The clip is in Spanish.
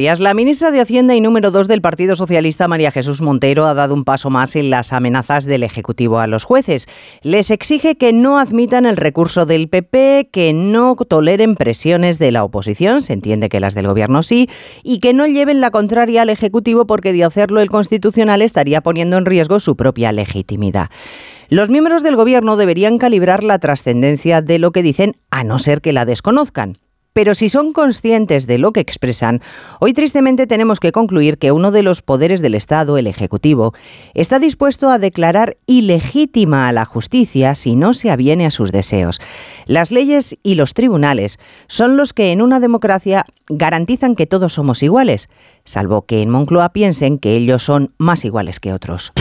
La ministra de Hacienda y número dos del Partido Socialista, María Jesús Montero, ha dado un paso más en las amenazas del Ejecutivo a los jueces. Les exige que no admitan el recurso del PP, que no toleren presiones de la oposición, se entiende que las del Gobierno sí, y que no lleven la contraria al Ejecutivo porque de hacerlo el Constitucional estaría poniendo en riesgo su propia legitimidad. Los miembros del Gobierno deberían calibrar la trascendencia de lo que dicen, a no ser que la desconozcan. Pero si son conscientes de lo que expresan, hoy tristemente tenemos que concluir que uno de los poderes del Estado, el Ejecutivo, está dispuesto a declarar ilegítima a la justicia si no se aviene a sus deseos. Las leyes y los tribunales son los que en una democracia garantizan que todos somos iguales, salvo que en Moncloa piensen que ellos son más iguales que otros.